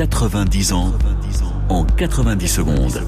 90 ans en 90 secondes.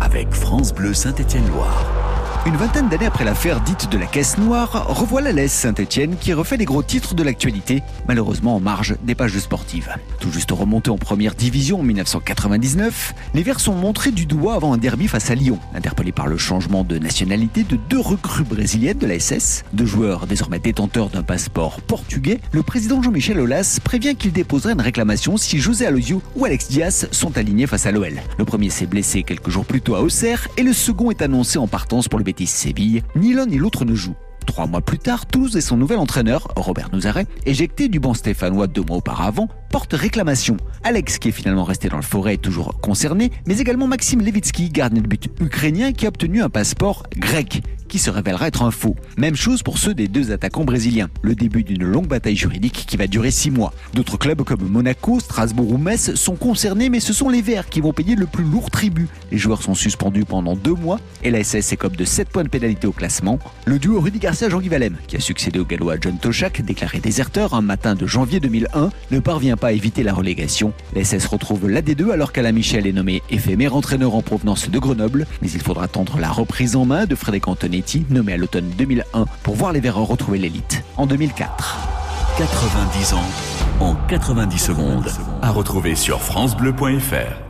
Avec France Bleu Saint-Étienne-Loire. Une vingtaine d'années après l'affaire dite de la caisse noire, revoilà l'AS Saint-Etienne qui refait les gros titres de l'actualité, malheureusement en marge des pages sportives. Tout juste remonté en première division en 1999, les Verts sont montrés du doigt avant un derby face à Lyon, interpellé par le changement de nationalité de deux recrues brésiliennes de la SS, deux joueurs désormais détenteurs d'un passeport portugais. Le président Jean-Michel Aulas prévient qu'il déposerait une réclamation si José Alosio ou Alex Diaz sont alignés face à l'OL. Le premier s'est blessé quelques jours plus tôt à Auxerre et le second est annoncé en partance pour le Séville, ni l'un ni l'autre ne joue. Trois mois plus tard, Toulouse et son nouvel entraîneur, Robert Nouzaret, éjecté du banc stéphanois deux mois auparavant, porte réclamation. Alex, qui est finalement resté dans le forêt, est toujours concerné, mais également Maxime Levitsky, gardien de but ukrainien, qui a obtenu un passeport grec qui se révélera être un faux. Même chose pour ceux des deux attaquants brésiliens. Le début d'une longue bataille juridique qui va durer six mois. D'autres clubs comme Monaco, Strasbourg ou Metz sont concernés, mais ce sont les Verts qui vont payer le plus lourd tribut. Les joueurs sont suspendus pendant deux mois et la SS écope de 7 points de pénalité au classement. Le duo Rudy Garcia-Jean-Guy Valem, qui a succédé au gallois John Toshak, déclaré déserteur un matin de janvier 2001, ne parvient pas à éviter la relégation. La SS retrouve l'AD2 alors qu'Alain Michel est nommé éphémère entraîneur en provenance de Grenoble, mais il faudra attendre la reprise en main de Frédéric Anthony nommé à l'automne 2001 pour voir les Verts retrouver l'élite en 2004. 90 ans en 90 secondes. À retrouver sur FranceBleu.fr.